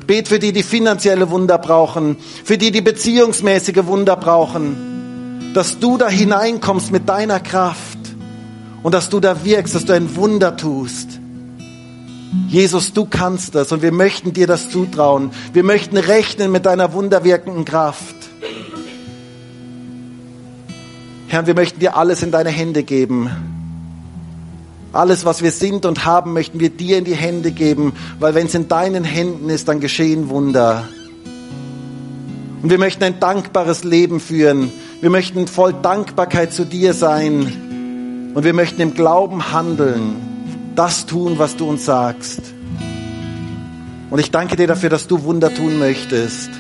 Bet für die, die finanzielle Wunder brauchen, für die, die beziehungsmäßige Wunder brauchen, dass du da hineinkommst mit deiner Kraft und dass du da wirkst, dass du ein Wunder tust. Jesus, du kannst das und wir möchten dir das zutrauen. Wir möchten rechnen mit deiner wunderwirkenden Kraft. Herr, wir möchten dir alles in deine Hände geben. Alles, was wir sind und haben, möchten wir dir in die Hände geben, weil wenn es in deinen Händen ist, dann geschehen Wunder. Und wir möchten ein dankbares Leben führen. Wir möchten voll Dankbarkeit zu dir sein. Und wir möchten im Glauben handeln, das tun, was du uns sagst. Und ich danke dir dafür, dass du Wunder tun möchtest.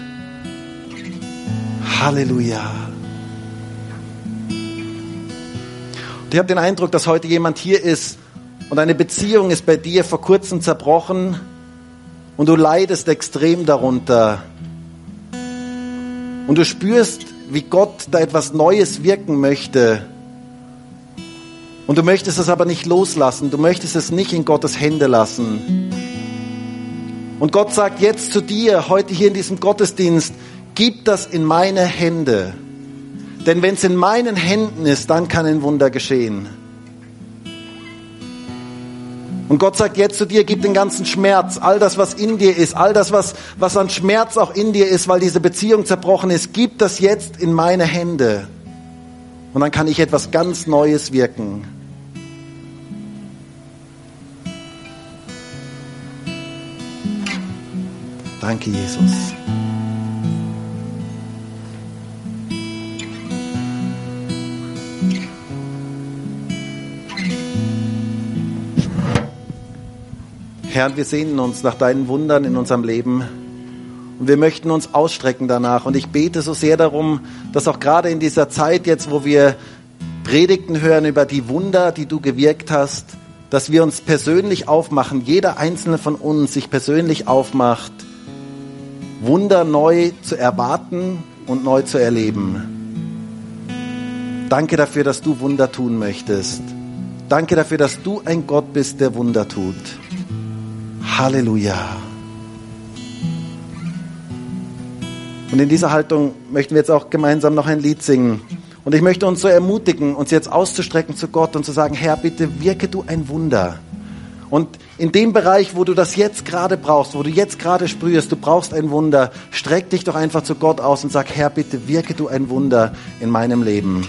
Halleluja. ich habe den Eindruck, dass heute jemand hier ist und eine Beziehung ist bei dir vor kurzem zerbrochen und du leidest extrem darunter. Und du spürst, wie Gott da etwas Neues wirken möchte. Und du möchtest es aber nicht loslassen. Du möchtest es nicht in Gottes Hände lassen. Und Gott sagt jetzt zu dir, heute hier in diesem Gottesdienst, gib das in meine Hände. Denn wenn es in meinen Händen ist, dann kann ein Wunder geschehen. Und Gott sagt jetzt zu dir, gib den ganzen Schmerz, all das, was in dir ist, all das, was, was an Schmerz auch in dir ist, weil diese Beziehung zerbrochen ist, gib das jetzt in meine Hände. Und dann kann ich etwas ganz Neues wirken. Danke, Jesus. Herr, wir sehnen uns nach deinen Wundern in unserem Leben und wir möchten uns ausstrecken danach. Und ich bete so sehr darum, dass auch gerade in dieser Zeit jetzt, wo wir Predigten hören über die Wunder, die du gewirkt hast, dass wir uns persönlich aufmachen, jeder einzelne von uns sich persönlich aufmacht, Wunder neu zu erwarten und neu zu erleben. Danke dafür, dass du Wunder tun möchtest. Danke dafür, dass du ein Gott bist, der Wunder tut. Halleluja. Und in dieser Haltung möchten wir jetzt auch gemeinsam noch ein Lied singen. Und ich möchte uns so ermutigen, uns jetzt auszustrecken zu Gott und zu sagen, Herr, bitte wirke du ein Wunder. Und in dem Bereich, wo du das jetzt gerade brauchst, wo du jetzt gerade sprühst, du brauchst ein Wunder, streck dich doch einfach zu Gott aus und sag, Herr, bitte wirke du ein Wunder in meinem Leben.